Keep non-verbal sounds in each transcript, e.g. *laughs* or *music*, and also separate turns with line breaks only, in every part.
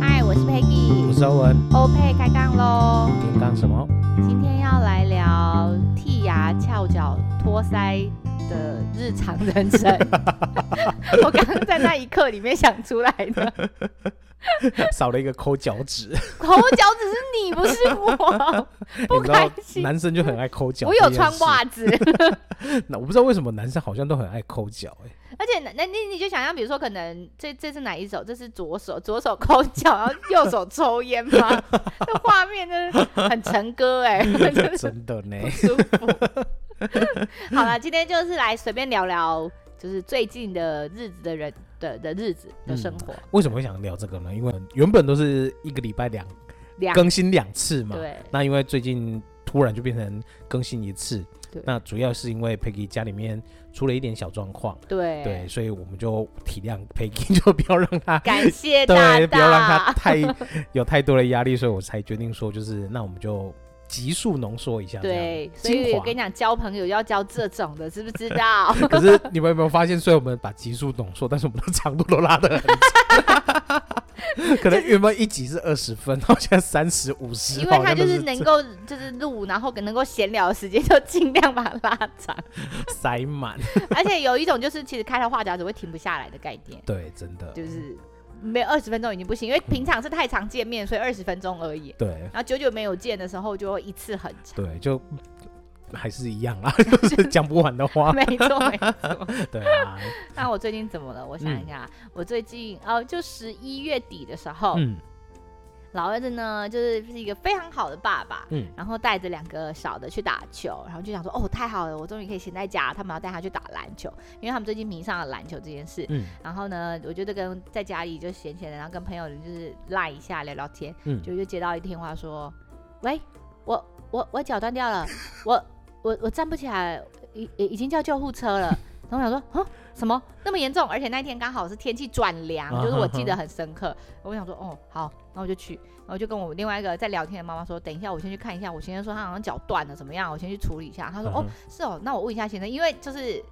嗨，我是 Peggy，
我是欧文，
欧佩开杠喽。
今天干什么？
今天要来聊剔牙、翘脚、托腮的日常人生。*laughs* 我刚刚在那一刻里面想出来的。*laughs*
少了一个抠脚趾，*laughs*
抠脚趾是你，不是我，*laughs* 不开心。
男生就很爱抠脚，
我有穿袜子。
那我不知道为什么男生好像都很爱抠脚，哎。
而且，那你你就想象，比如说，可能这这是哪一手？这是左手，左手抠脚，然后右手抽烟吗？这画面真的很成歌，哎，
真的呢，
舒服。好了，今天就是来随便聊聊。就是最近的日子的人的的日子的生活。
嗯，为什么会想聊这个呢？因为原本都是一个礼拜两更新两次嘛，对。那因为最近突然就变成更新一次，对。那主要是因为 Peggy 家里面出了一点小状况，对对，所以我们就体谅 Peggy，*laughs* 就不要让他
感谢大大，
对，不要让他太有太多的压力，所以我才决定说，就是那我们就。急速浓缩一下，
对，所以我跟你讲，交朋友要交这种的，知不知道？*laughs*
可是你们有没有发现，虽然我们把急速浓缩，但是我们的长度都拉得很长，*laughs* 可能原本一集是二十分，然后现在三十五十，
因为他就是能够就是录，然后能够闲聊的时间就尽量把它拉长，
塞满。*laughs*
而且有一种就是其实开了话匣子会停不下来的概念，
对，真的
就是。没有二十分钟已经不行，因为平常是太常见面，所以二十分钟而已。
对。
然后久久没有见的时候，就会一次很长。
对，就还是一样啊，*laughs* 就是讲不完的话。*laughs*
没错，没错。*laughs*
对啊。
那我最近怎么了？我想一下，嗯、我最近哦，就十一月底的时候。嗯。老儿子呢，就是是一个非常好的爸爸，嗯，然后带着两个小的去打球，然后就想说，哦，太好了，我终于可以闲在家，他们要带他去打篮球，因为他们最近迷上了篮球这件事，嗯，然后呢，我觉得跟在家里就闲闲的，然后跟朋友就是赖一下聊聊天，嗯，就又接到一电话说，喂，我我我脚断掉了，我我我站不起来，已已经叫救护车了。然后我想说，啊，什么那么严重？而且那天刚好是天气转凉，就是我记得很深刻。我想说，哦，好，然后我就去，然后就跟我另外一个在聊天的妈妈说，等一下我先去看一下。我先生说他好像脚断了，怎么样？我先去处理一下。他说，哦，是哦，那我问一下先生，因为就是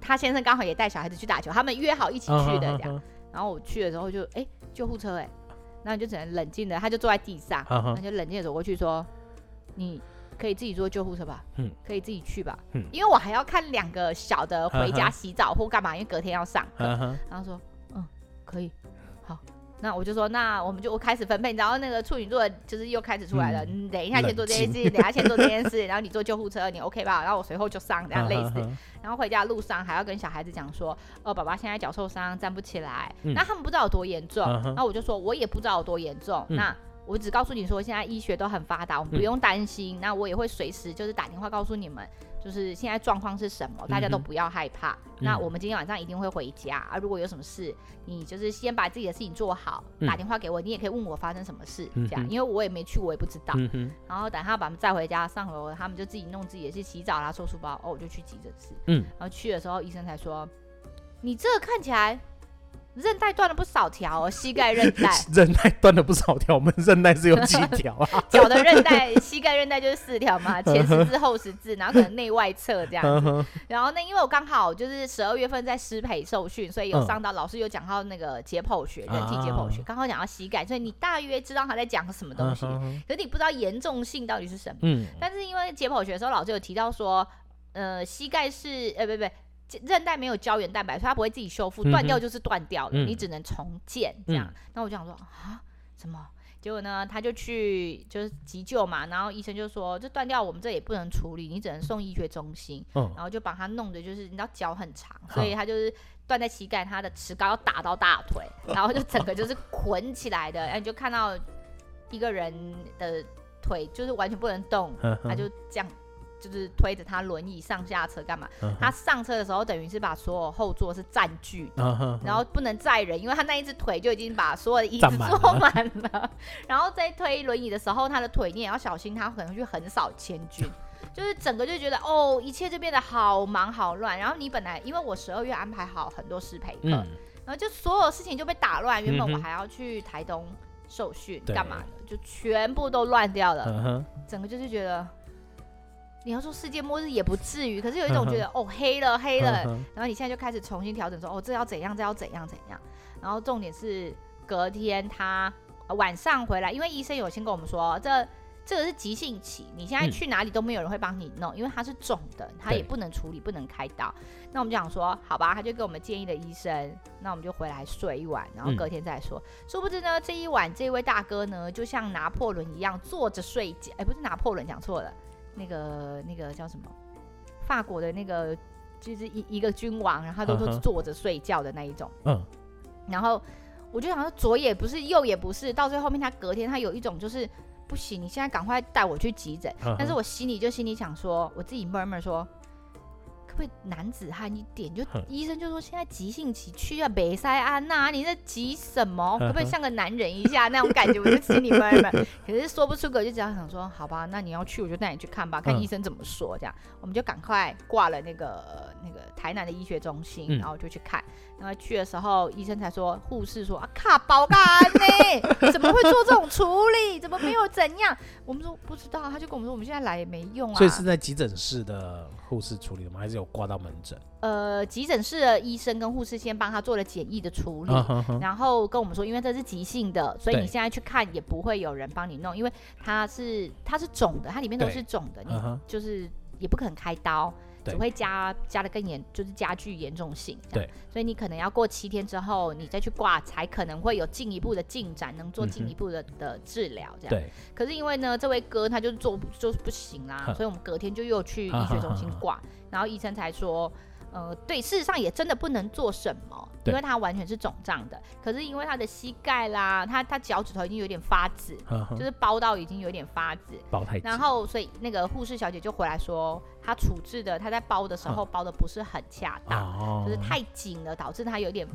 他先生刚好也带小孩子去打球，他们约好一起去的这样。然后我去的时候就，哎，救护车哎，那你就只能冷静的，他就坐在地上，那就冷静的走过去说，你。可以自己坐救护车吧，嗯，可以自己去吧，嗯，因为我还要看两个小的回家洗澡或干嘛，因为隔天要上课，然后说，嗯，可以，好，那我就说，那我们就我开始分配，然后那个处女座就是又开始出来了，你等一下先做这件事，等下先做这件事，*laughs* 然后你坐救护车，你 OK 吧？然后我随后就上这样类似，然后回家路上还要跟小孩子讲说，哦，爸爸现在脚受伤，站不起来，那他们不知道有多严重，然后我就说我也不知道有多严重，那。我只告诉你说，现在医学都很发达，我们不用担心。嗯、那我也会随时就是打电话告诉你们，就是现在状况是什么，大家都不要害怕。嗯、那我们今天晚上一定会回家啊。如果有什么事，你就是先把自己的事情做好，嗯、打电话给我，你也可以问我发生什么事，这样，嗯、因为我也没去，我也不知道。嗯、然后等他把他们载回家，上楼他们就自己弄自己的事，洗澡啦，收书包。哦，我就去急诊室。嗯。然后去的时候，医生才说，你这看起来。韧带断了不少条哦，*laughs* 膝盖韧带。*laughs*
韧带断了不少条，*laughs* 我们韧带是有几条啊？
脚的韧带，膝盖韧带就是四条嘛，前十字后十字，然后可能内外侧这样子。然后呢因为我刚好就是十二月份在师培受训，所以有上到老师有讲到那个解剖学，人体解剖学，刚好讲到膝盖，所以你大约知道他在讲什么东西，可是你不知道严重性到底是什么。嗯。但是因为解剖学的时候，老师有提到说，呃，膝盖是呃，不不。韧带没有胶原蛋白，所以它不会自己修复，断掉就是断掉了，嗯、你只能重建这样。那、嗯、我就想说啊，什么？结果呢，他就去就是急救嘛，然后医生就说，这断掉我们这也不能处理，你只能送医学中心。嗯、然后就把他弄的，就是你知道脚很长，所以他就是断在膝盖，他的齿膏要打到大腿，*laughs* 然后就整个就是捆起来的，然后你就看到一个人的腿就是完全不能动，他就这样。就是推着他轮椅上下车干嘛？Uh. 他上车的时候，等于是把所有后座是占据的，uh. 然后不能载人，因为他那一只腿就已经把所有的椅子坐满了。然后在推轮椅的时候，他的腿你也要小心，他可能去横扫千军。就是整个就觉得哦，一切就变得好忙好乱。然后你本来因为我十二月安排好很多师培课，嗯、然后就所有事情就被打乱。原本我还要去台东受训干嘛的，对就全部都乱掉了。Uh. 整个就是觉得。你要说世界末日也不至于，可是有一种觉得哦黑了黑了，然后你现在就开始重新调整说哦这要怎样这要怎样怎样，然后重点是隔天他晚上回来，因为医生有先跟我们说这。这个是急性期，你现在去哪里都没有人会帮你弄，嗯、因为它是肿的，它也不能处理，不能开刀。那我们就想说，好吧，他就给我们建议的医生，那我们就回来睡一晚，然后隔天再说。嗯、殊不知呢，这一晚这位大哥呢，就像拿破仑一样坐着睡觉，哎，不是拿破仑，讲错了，那个那个叫什么？法国的那个就是一一个君王，然后他都是坐着睡觉的那一种。嗯。然后我就想说，左也不是，右也不是，到最后面他隔天他有一种就是。不行，你现在赶快带我去急诊。Uh huh. 但是我心里就心里想说，我自己 murmur 说。可不可以男子汉一点？就医生就说现在急性期去啊北塞安娜，你在急什么？可不可以像个男人一下那种感觉？我就心里闷闷，*laughs* 可是说不出口，就只要想说好吧，那你要去我就带你去看吧，看医生怎么说。这样我们就赶快挂了那个那个台南的医学中心，然后就去看。然后去的时候，医生才说，护士说啊卡包干呢？*laughs* 怎么会做这种处理？怎么没有怎样？我们说不知道，他就跟我们说我们现在来也没用啊。
所以是在急诊室的护士处理的吗？还是有？挂到门诊，
呃，急诊室的医生跟护士先帮他做了简易的处理，uh. 然后跟我们说，因为这是急性的，所以你现在去看也不会有人帮你弄，因为它是它是肿的，它里面都是肿的，你就是也不可能开刀。只会加加的更严，就是加剧严重性。对，所以你可能要过七天之后，你再去挂，才可能会有进一步的进展，能做进一步的、嗯、的治疗。这样。对。可是因为呢，这位哥他就是做就是不行啦，所以我们隔天就又去医学中心挂，然后医生才说。呃，对，事实上也真的不能做什么，对因为他完全是肿胀的。可是因为他的膝盖啦，他他脚趾头已经有点发紫，呵呵就是包到已经有点发紫，
包太。
然后所以那个护士小姐就回来说，他处置的他在包的时候包的不是很恰当，呵就是太紧了，导致他有点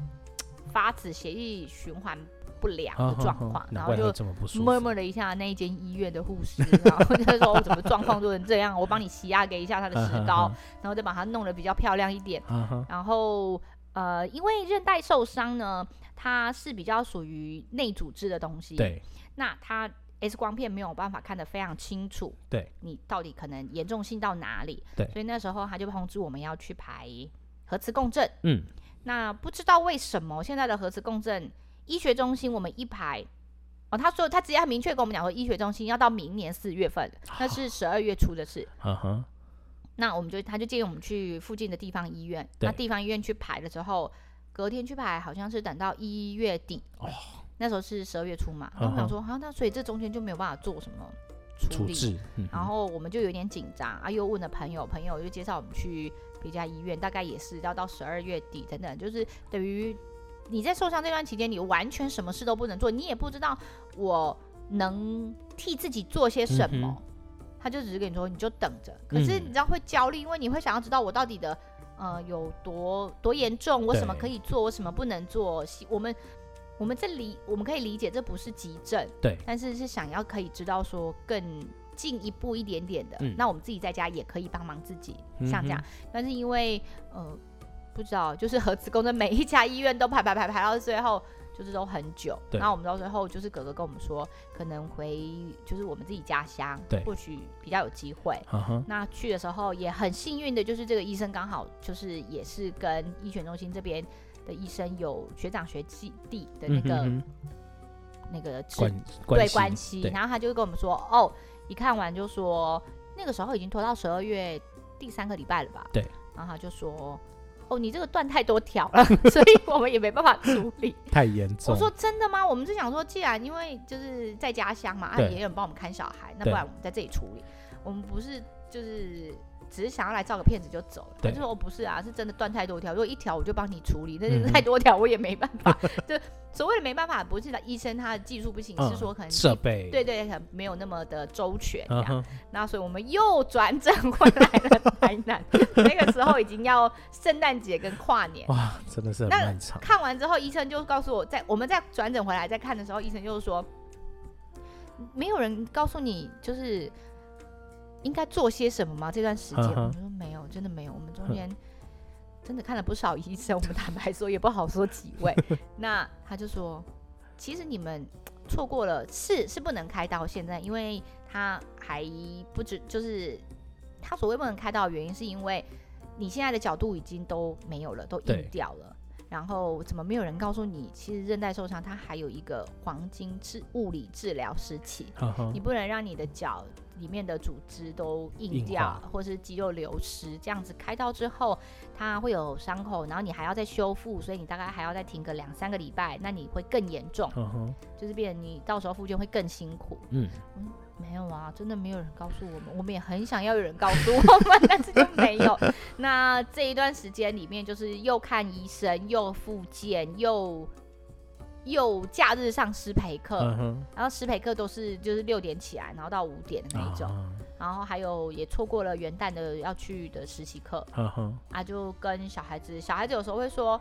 发紫，血液循环。不良的状况，然后就默默了一下那一间医院的护士，然后就说：“我怎么状况做成这样？我帮你洗压给一下他的石膏，然后再把它弄得比较漂亮一点。然后呃，因为韧带受伤呢，它是比较属于内组织的东西，对，那它 X 光片没有办法看得非常清楚，对，你到底可能严重性到哪里？对，所以那时候他就通知我们要去排核磁共振。嗯，那不知道为什么现在的核磁共振。医学中心我们一排哦，他说他直接很明确跟我们讲说，医学中心要到明年四月份，那是十二月初的事。Uh. 那我们就他就建议我们去附近的地方医院，那地方医院去排的时候，隔天去排好像是等到一月底，oh. 那时候是十二月初嘛。Uh. 然后我想说，好、啊，那所以这中间就没有办法做什么处理，处置嗯、然后我们就有点紧张啊，又问了朋友，朋友又介绍我们去别家医院，大概也是要到十二月底等等，就是等于。你在受伤这段期间，你完全什么事都不能做，你也不知道我能替自己做些什么。他就只是跟你说，你就等着。可是你知道会焦虑，因为你会想要知道我到底的呃有多多严重，我什么可以做，我什么不能做。我们我们这里我们可以理解这不是急症，对，但是是想要可以知道说更进一步一点点的。嗯、那我们自己在家也可以帮忙自己，像这样。但是因为呃。不知道，就是核磁共振，每一家医院都排排排排到最后，就是都很久。对。然后我们到最后，就是哥哥跟我们说，可能回就是我们自己家乡，对，或许比较有机会。Uh. 那去的时候也很幸运的，就是这个医生刚好就是也是跟医学中心这边的医生有学长学弟的那个、那个关对关系。然后他就跟我们说，哦，一看完就说那个时候已经拖到十二月第三个礼拜了吧？对。然后他就说。哦，你这个断太多条了，所以我们也没办法处理。
太严重。
我说真的吗？我们是想说，既然因为就是在家乡嘛，对啊，也有人帮我们看小孩，那不然我们在这里处理。我们不是就是。只是想要来照个片子就走了，他就说我不是啊，是真的断太多条，如果一条我就帮你处理，但是太多条我也没办法。*laughs* 就所谓的没办法，不是的医生他的技术不行，是说可能设备对对没有那么的周全这样。那所以我们又转诊回来了台南，那个时候已经要圣诞节跟跨年
哇，真的是很漫长。
看完之后，医生就告诉我，在我们在转诊回来再看的时候，医生就是说，没有人告诉你就是。应该做些什么吗？这段时间，uh. 我们说没有，真的没有。我们中间真的看了不少医生，我们坦白说也不好说几位。*laughs* 那他就说，其实你们错过了，是是不能开刀。现在，因为他还不止，就是他所谓不能开刀的原因，是因为你现在的角度已经都没有了，都硬掉了。然后怎么没有人告诉你，其实韧带受伤它还有一个黄金治物理治疗时期，你不能让你的脚里面的组织都硬掉，硬或是肌肉流失，这样子开刀之后它会有伤口，然后你还要再修复，所以你大概还要再停个两三个礼拜，那你会更严重，就是变你到时候复健会更辛苦。嗯。嗯没有啊，真的没有人告诉我们，我们也很想要有人告诉我们，但是就没有。那这一段时间里面，就是又看医生，又复健，又又假日上师培课，嗯、然后师培课都是就是六点起来，然后到五点的那种，啊、然后还有也错过了元旦的要去的实习课，嗯、啊，就跟小孩子，小孩子有时候会说，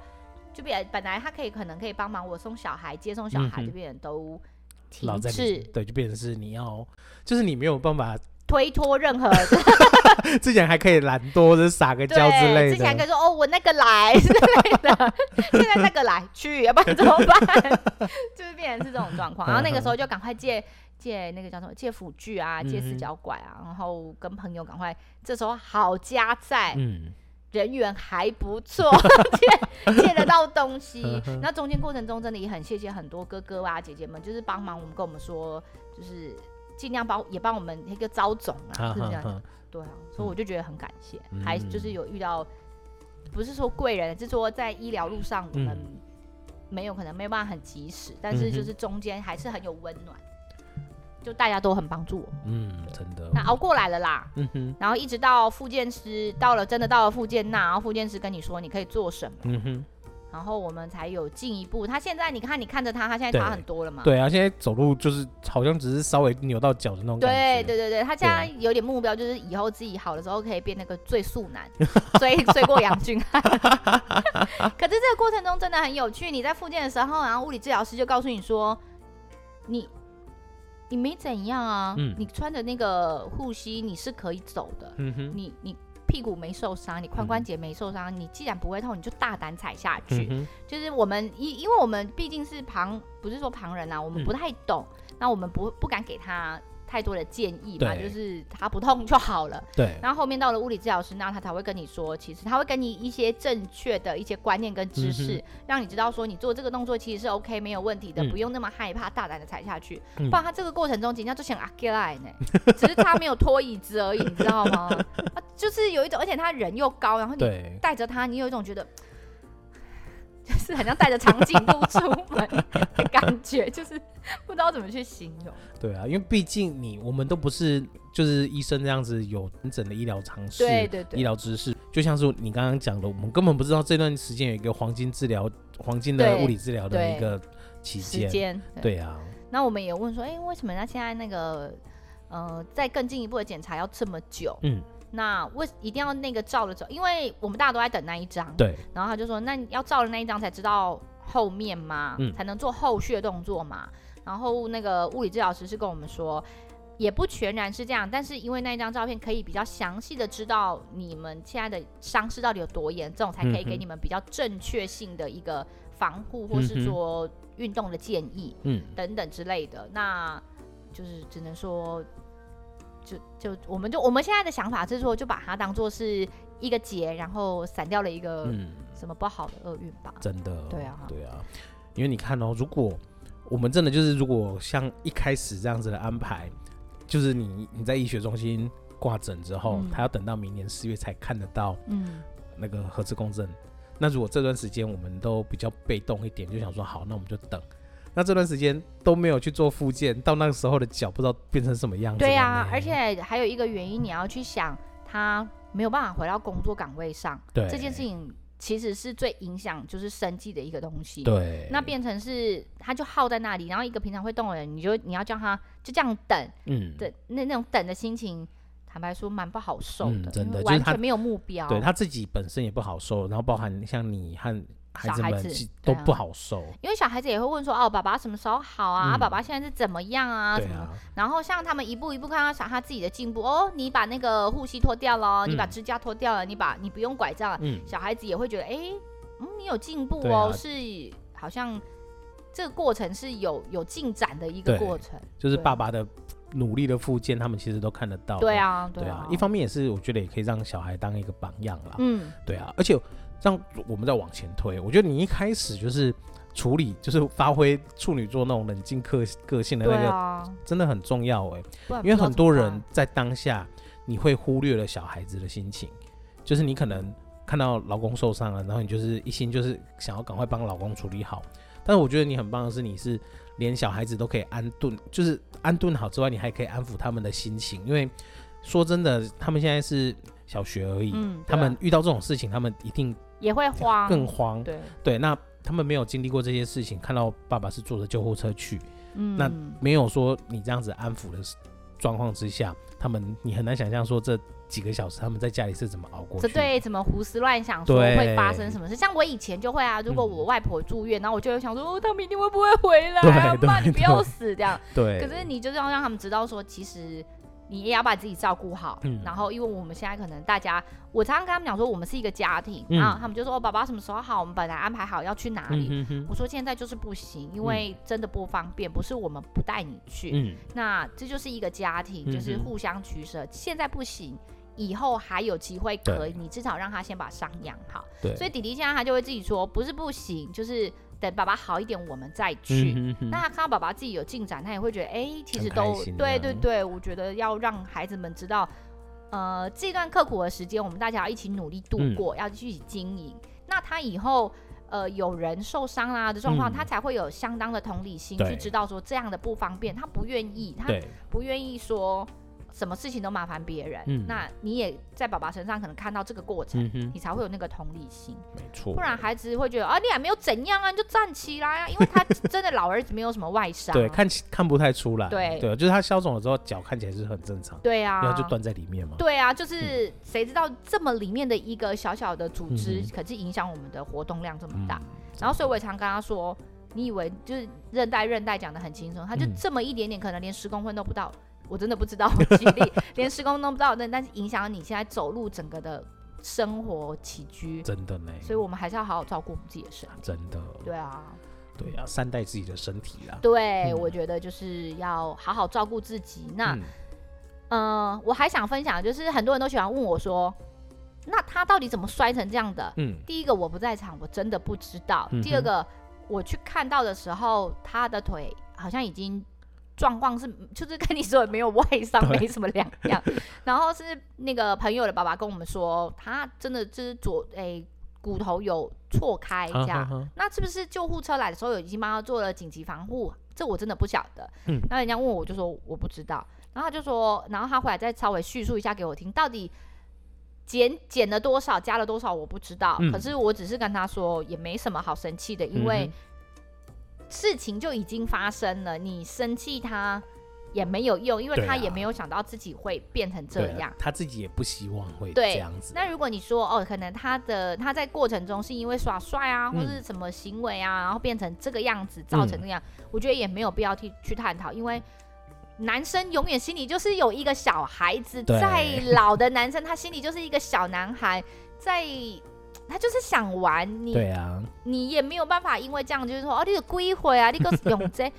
就变本来他可以可能可以帮忙我送小孩，接送小孩，这边都。停滞，
对，就变成是你要，就是你没有办法
推脱任何。*laughs*
之前还可以懒惰，就是撒个娇之类的。
之前还可以说哦，我那个来 *laughs* 之类的，现在那个来去，要不然怎么办？就是变成是这种状况。*laughs* 然后那个时候就赶快借借那个叫什么借辅具啊，借四脚拐啊，然后跟朋友赶快。这时候好家在，嗯。人缘还不错，借借得到东西。那中间过程中，真的也很谢谢很多哥哥啊、姐姐们，就是帮忙我们，跟我们说，就是尽量帮，也帮我们一个招总啊，是这样。对啊，所以我就觉得很感谢，还就是有遇到，不是说贵人，是说在医疗路上我们没有可能没有办法很及时，但是就是中间还是很有温暖。就大家都很帮助我，
嗯，真的，
那熬过来了啦，嗯哼，然后一直到复健师到了，真的到了复健那，然后复健师跟你说你可以做什么，嗯哼，然后我们才有进一步。他现在你看，你看着他，他现在差很多了嘛？
对啊，现在走路就是好像只是稍微扭到脚的那种感觉。
对对对对，他现在有点目标，就是以后自己好的时候可以变那个最速男，*laughs* 追追过杨俊翰。可是这个过程中真的很有趣，你在复健的时候，然后物理治疗师就告诉你说，你。你没怎样啊，嗯、你穿着那个护膝，你是可以走的。嗯、哼你你屁股没受伤，你髋关节没受伤，嗯、你既然不会痛，你就大胆踩下去。嗯、就是我们因因为我们毕竟是旁，不是说旁人啊，我们不太懂，嗯、那我们不不敢给他。太多的建议嘛，就是他不痛就好了。对。然后后面到了物理治疗师，那他才会跟你说，其实他会给你一些正确的一些观念跟知识，嗯、让你知道说你做这个动作其实是 OK 没有问题的，嗯、不用那么害怕，大胆的踩下去。嗯、不然他这个过程中，人家就想阿，get 呢，*laughs* 只是他没有拖椅子而已，你知道吗？就是有一种，而且他人又高，然后你带着他，你有一种觉得。就是很像带着长颈鹿出门的感觉，就是不知道怎么去形容。*laughs*
对啊，因为毕竟你我们都不是就是医生这样子有完整的医疗常识，对对对，医疗知识，就像是你刚刚讲的，我们根本不知道这段时间有一个黄金治疗、黄金的物理治疗的一个期间。对啊。
那我们也问说，哎、欸，为什么他现在那个呃，在更进一步的检查要这么久？嗯。那为一定要那个照了之后，因为我们大家都在等那一张，对。然后他就说，那要照了那一张才知道后面嘛，嗯、才能做后续的动作嘛。然后那个物理治疗师是跟我们说，也不全然是这样，但是因为那一张照片可以比较详细的知道你们现在的伤势到底有多严重，才可以给你们比较正确性的一个防护或是说运动的建议，嗯，等等之类的。那就是只能说。就就我们就我们现在的想法是说，就把它当做是一个劫，然后散掉了一个什么不好的厄运吧。
真的，
对啊，
对啊，因为你看哦，如果我们真的就是如果像一开始这样子的安排，就是你你在医学中心挂诊之后，他、嗯、要等到明年四月才看得到，嗯，那个核磁共振。嗯、那如果这段时间我们都比较被动一点，就想说好，那我们就等。那这段时间都没有去做复健，到那个时候的脚不知道变成什么样子。
对啊，而且还有一个原因，你要去想，他没有办法回到工作岗位上。对，这件事情其实是最影响就是生计的一个东西。对，那变成是他就耗在那里，然后一个平常会动的人，你就你要叫他就这样等，嗯，对，那那种等的心情，坦白说蛮不好受的，嗯、真的完全没有目标。
对他自己本身也不好受，然后包含像你和。孩子们都不好受，
因为小孩子也会问说：“哦，爸爸什么时候好啊？嗯、爸爸现在是怎么样啊？什么？”啊、然后像他们一步一步看到小他自己的进步哦，你把那个护膝脱掉了，嗯、你把支架脱掉了，你把你不用拐杖了，嗯、小孩子也会觉得：“哎，嗯，你有进步哦，啊、是好像这个过程是有有进展的一个过程。”
就是爸爸的努力的复健，他们其实都看得到。
对啊，
对啊，一方面也是我觉得也可以让小孩当一个榜样啦。
嗯，
对啊，而且让我们再往前推，我觉得你一开始就是处理，就是发挥处女座那种冷静个个性的那个，真的很重要哎。因为很多人在当下，你会忽略了小孩子的心情，就是你可能看到老公受伤了，然后你就是一心就是想要赶快帮老公处理好。但是我觉得你很棒的是，你是连小孩子都可以安顿，就是安顿好之外，你还可以安抚他们的心情。因为说真的，他们现在是小学而已，嗯，他们遇到这种事情，他们一定
也会慌，
更慌。
对
对，那他们没有经历过这些事情，看到爸爸是坐着救护车去，嗯，那没有说你这样子安抚的状况之下，他们你很难想象说这。几个小时，他们在家里是怎么熬过去？
这对，怎么胡思乱想说会发生什么事？像我以前就会啊，如果我外婆住院，嗯、然后我就会想说，哦，他明天会不会回来？*laughs* 妈，你不要死这样。
对。
可是你就是要让他们知道说，其实。你也要把自己照顾好，嗯，然后因为我们现在可能大家，我常常跟他们讲说，我们是一个家庭，嗯，然后他们就说，哦，爸爸什么时候好？我们本来安排好要去哪里，嗯哼哼，我说现在就是不行，因为真的不方便，不是我们不带你去，嗯，那这就是一个家庭，就是互相取舍，嗯，现在不行，以后还有机会可以，你至少让他先把伤养好，对，所以弟弟现在他就会自己说，不是不行，就是。等爸爸好一点，我们再去。嗯、哼哼，那他看到爸爸自己有进展，他也会觉得，哎、欸，其实都对对对。我觉得要让孩子们知道，呃，这段刻苦的时间，我们大家要一起努力度过，嗯、要一起经营。那他以后，呃，有人受伤啦的状况，嗯、他才会有相当的同理心，去知道说这样的不方便，他不愿意，他不愿意说。什么事情都麻烦别人，嗯，那你也在爸爸身上可能看到这个过程，嗯、你才会有那个同理心，
没错。
不然孩子会觉得啊，你还没有怎样啊，你就站起来啊，*laughs* 因为他真的老儿子没有什么外伤，
对，看看不太出来，
对。
对，就是他消肿了之后脚看起来是很正常，
对啊，
然后就断在里面嘛，
对啊，就是谁知道这么里面的一个小小的组织，嗯、可是影响我们的活动量这么大，嗯、然后所以我也常跟他说，你以为就是韧带韧带讲的很轻松，他就这么一点点，可能连十公分都不到。我真的不知道，*laughs* 我举例连施工都不知道，但但是影响你现在走路整个的生活起居，
真的呢。
所以我们还是要好好照顾我们自己的身体。
真的。
对啊。
对啊，善待自己的身体啦。
对，嗯、我觉得就是要好好照顾自己。那，嗯、呃，我还想分享，就是很多人都喜欢问我说，那他到底怎么摔成这样的？嗯。第一个我不在场，我真的不知道。嗯、第二个我去看到的时候，他的腿好像已经。状况是，就是跟你说的没有外伤，*laughs* 没什么两样。然后是那个朋友的爸爸跟我们说，他真的就是左诶、欸、骨头有错开这样。那是不是救护车来的时候有已经帮他做了紧急防护？这我真的不晓得。嗯，那人家问我，我就说我不知道。然后他就说，然后他回来再稍微叙述一下给我听，到底减减了多少，加了多少，我不知道。嗯、可是我只是跟他说，也没什么好生气的，因为。事情就已经发生了，你生气他也没有用，因为他也没有想到自己会变成这样，啊、
他自己也不希望会这样子。
那如果你说哦，可能他的他在过程中是因为耍帅啊，或是什么行为啊，嗯、然后变成这个样子，造成那样，嗯、我觉得也没有必要去去探讨，因为男生永远心里就是有一个小孩子，再老的男生他心里就是一个小男孩，在。他就是想玩你，
对啊，
你也没有办法，因为这样就是说，哦，你的归回啊，你个永 *laughs* 贼，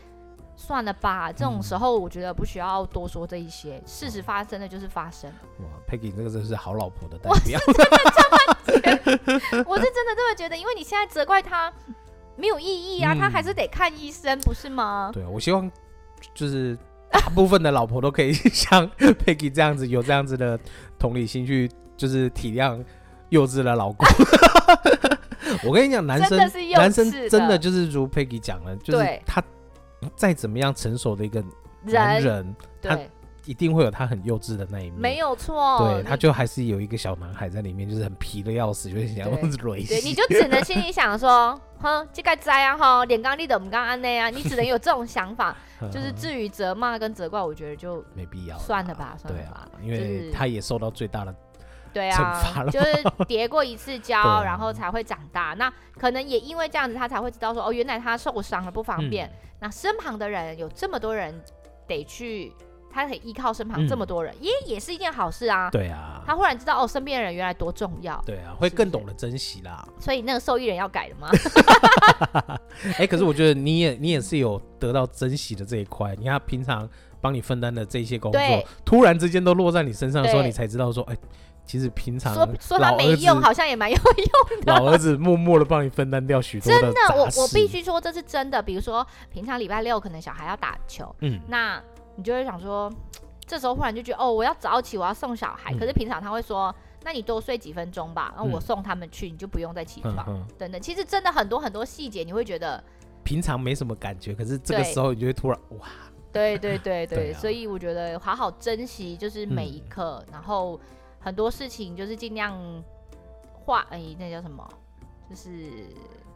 算了吧。这种时候，我觉得不需要多说这一些，事实发生的就是发生。
哇，Peggy 这个真是好老婆的代表。
我是真的这么觉得，我是真的这么觉得，因为你现在责怪他没有意义啊，他还是得看医生，不是吗？
对啊，我希望就是大部分的老婆都可以 *laughs* 像 Peggy 这样子，有这样子的同理心去，就是体谅。幼稚的老公，*laughs* 我跟你讲，男生男生真的就是如 Peggy 讲了，就是他再怎么样成熟的一个男人，他一定会有他很幼稚的那一面，
没有错。
对，他就还是有一个小男孩在里面，就是很皮的要死，就是想要雷。*laughs*
对，你就只能心里想说，*laughs* 哼，这个灾啊，哈，脸刚立的，我们刚安内啊，你只能有这种想法，就是至于责骂跟责怪，我觉得就
没必要，
算了吧，算了吧，
因为他也受到最大的。
对啊，就是叠过一次跤，*laughs* 啊、然后才会长大。那可能也因为这样子，他才会知道说，哦，原来他受伤了，不方便。嗯、那身旁的人有这么多人得去，他可以依靠身旁这么多人，也、嗯、也是一件好事啊。
对啊，
他忽然知道哦，身边的人原来多重要。
对啊，会更懂得珍惜啦。
所以那个受益人要改了吗？*laughs*
哎、欸，可是我觉得你也你也是有得到珍惜的这一块。你看平常帮你分担的这些工作，突然之间都落在你身上的时候，你才知道说，哎。其实平常
说说他没用，好像也蛮有用的。
老儿子默默的帮你分担掉许多的。
真的，我我必须说这是真的。比如说平常礼拜六可能小孩要打球，嗯，那你就会想说，*tsk* 这时候忽然就觉得哦，我要早起，我要送小孩。嗯、可是平常他会说，那你多睡几分钟吧，然后我送他们去，你就不用再起床。嗯、等等，其实真的很多很多细节，你会觉得
平常没什么感觉，可是这个时候你就会突然哇。
对对对对，*laughs* 对啊、所以我觉得好好珍惜，就是每一刻，嗯、然后。很多事情就是尽量化，哎，那叫什么？就是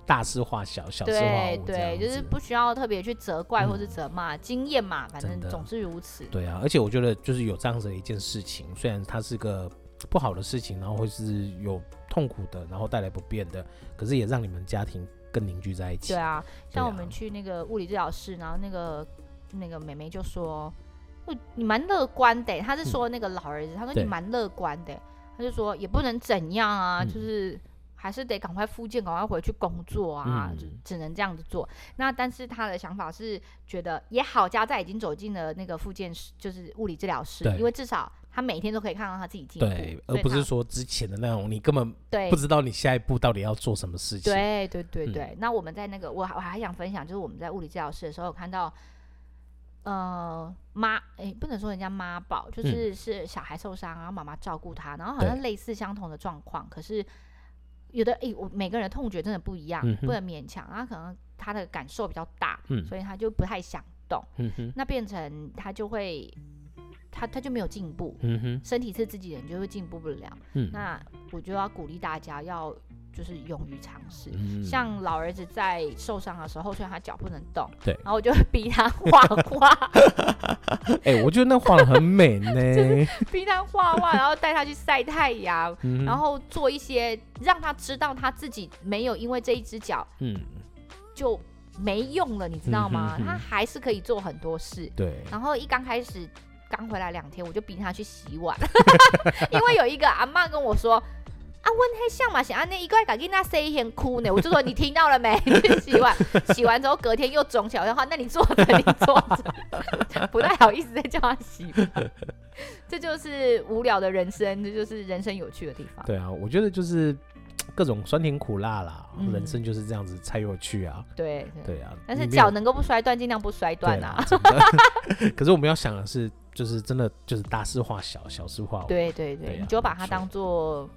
大事化小，小事化无。
对对，就是不需要特别去责怪或是责骂，嗯、经验嘛，反正总是如此。
对啊，而且我觉得就是有这样子的一件事情，虽然它是个不好的事情，然后会是有痛苦的，然后带来不便的，可是也让你们家庭更凝聚在一起。
对啊，像我们去那个物理治疗室，然后那个那个美眉就说。你蛮乐观的，他是说那个老儿子，嗯、他说你蛮乐观的，对他就说也不能怎样啊，嗯、就是还是得赶快复健，赶快回去工作啊，嗯、就只能这样子做。那但是他的想法是觉得也好，家在已经走进了那个复健室，就是物理治疗室，因为至少他每天都可以看到他自己进步，
对，而不是说之前的那种你根本不知道你下一步到底要做什么事情。
对对对对，嗯、那我们在那个我我还想分享，就是我们在物理治疗室的时候有看到。呃，妈，哎、欸，不能说人家妈宝，就是是小孩受伤，然后妈妈照顾他，然后好像类似相同的状况，可是有的，哎、欸，我每个人的痛觉真的不一样，嗯、不能勉强，然后可能他的感受比较大，嗯、所以他就不太想动，那变成他就会。他他就没有进步，身体是自己人，就会进步不了。嗯，那我就要鼓励大家要就是勇于尝试。嗯、像老儿子在受伤的时候，虽然他脚不能动，对，然后我就会逼他画画。*laughs*
哎、欸，我觉得那画的很美呢。*laughs* 就是
逼他画画，然后带他去晒太阳，嗯、然后做一些让他知道他自己没有因为这一只脚，嗯，就没用了，你知道吗？嗯、哼哼他还是可以做很多事。对，然后一刚开始。刚回来两天，我就逼他去洗碗，*laughs* 因为有一个阿妈跟我说：“啊，温黑像嘛，想啊那一个赶紧那塞一天哭呢。”我就说：“你听到了没？*laughs* 洗碗，洗完之后隔天又肿起来的话，那你坐着，你坐着，不太好意思再叫他洗碗。*laughs* 这就是无聊的人生，这就是人生有趣的地方。
对啊，我觉得就是。各种酸甜苦辣啦，嗯、人生就是这样子才有趣啊！
对
对，对啊，
但是脚能够不摔断，尽量不摔断啊！*laughs*
可是我们要想的是，就是真的就是大事化小，小事化无。
对对对，对啊、你就把它当做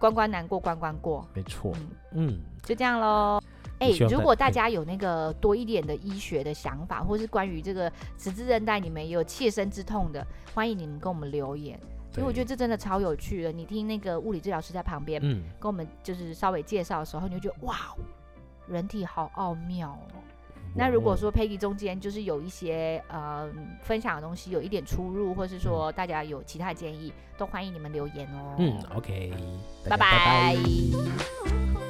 关关难过关关过。
没错，嗯，嗯
就这样喽。哎、欸，如果大家有那个多一点的医学的想法，或是关于这个十字韧带你们也有切身之痛的，欢迎你们跟我们留言。因为我觉得这真的超有趣的，你听那个物理治疗师在旁边，嗯，跟我们就是稍微介绍的时候，你就觉得哇，人体好奥妙哦。那如果说 Peggy 中间就是有一些呃分享的东西有一点出入，或是说大家有其他建议，都欢迎你们留言哦。
嗯，OK，
拜拜。拜拜。